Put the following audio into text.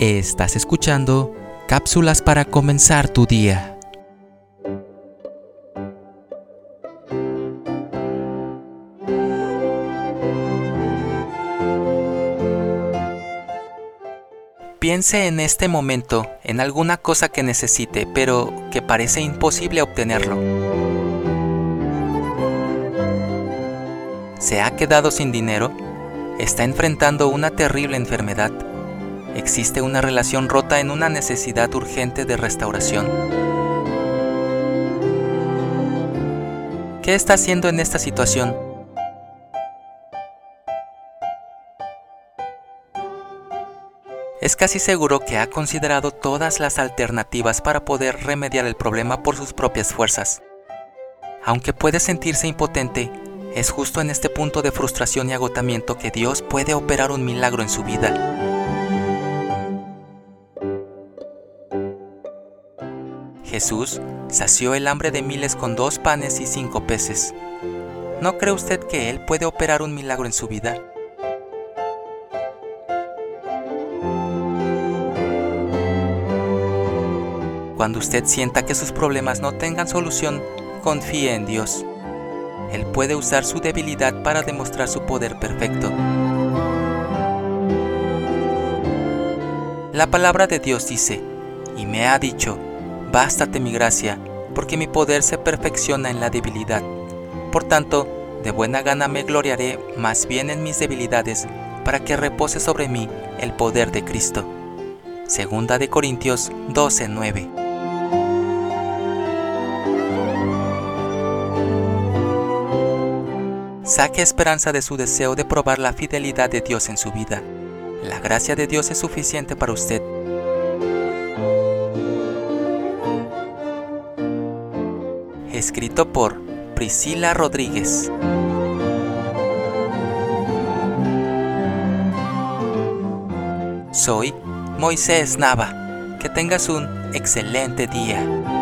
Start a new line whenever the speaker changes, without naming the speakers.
Estás escuchando cápsulas para comenzar tu día. Piense en este momento en alguna cosa que necesite, pero que parece imposible obtenerlo. ¿Se ha quedado sin dinero? ¿Está enfrentando una terrible enfermedad? Existe una relación rota en una necesidad urgente de restauración. ¿Qué está haciendo en esta situación? Es casi seguro que ha considerado todas las alternativas para poder remediar el problema por sus propias fuerzas. Aunque puede sentirse impotente, es justo en este punto de frustración y agotamiento que Dios puede operar un milagro en su vida. Jesús sació el hambre de miles con dos panes y cinco peces. ¿No cree usted que Él puede operar un milagro en su vida? Cuando usted sienta que sus problemas no tengan solución, confíe en Dios. Él puede usar su debilidad para demostrar su poder perfecto. La palabra de Dios dice, y me ha dicho, Bástate mi gracia, porque mi poder se perfecciona en la debilidad. Por tanto, de buena gana me gloriaré más bien en mis debilidades, para que repose sobre mí el poder de Cristo. Segunda de Corintios 12:9. Saque esperanza de su deseo de probar la fidelidad de Dios en su vida. La gracia de Dios es suficiente para usted escrito por Priscila Rodríguez. Soy Moisés Nava. Que tengas un excelente día.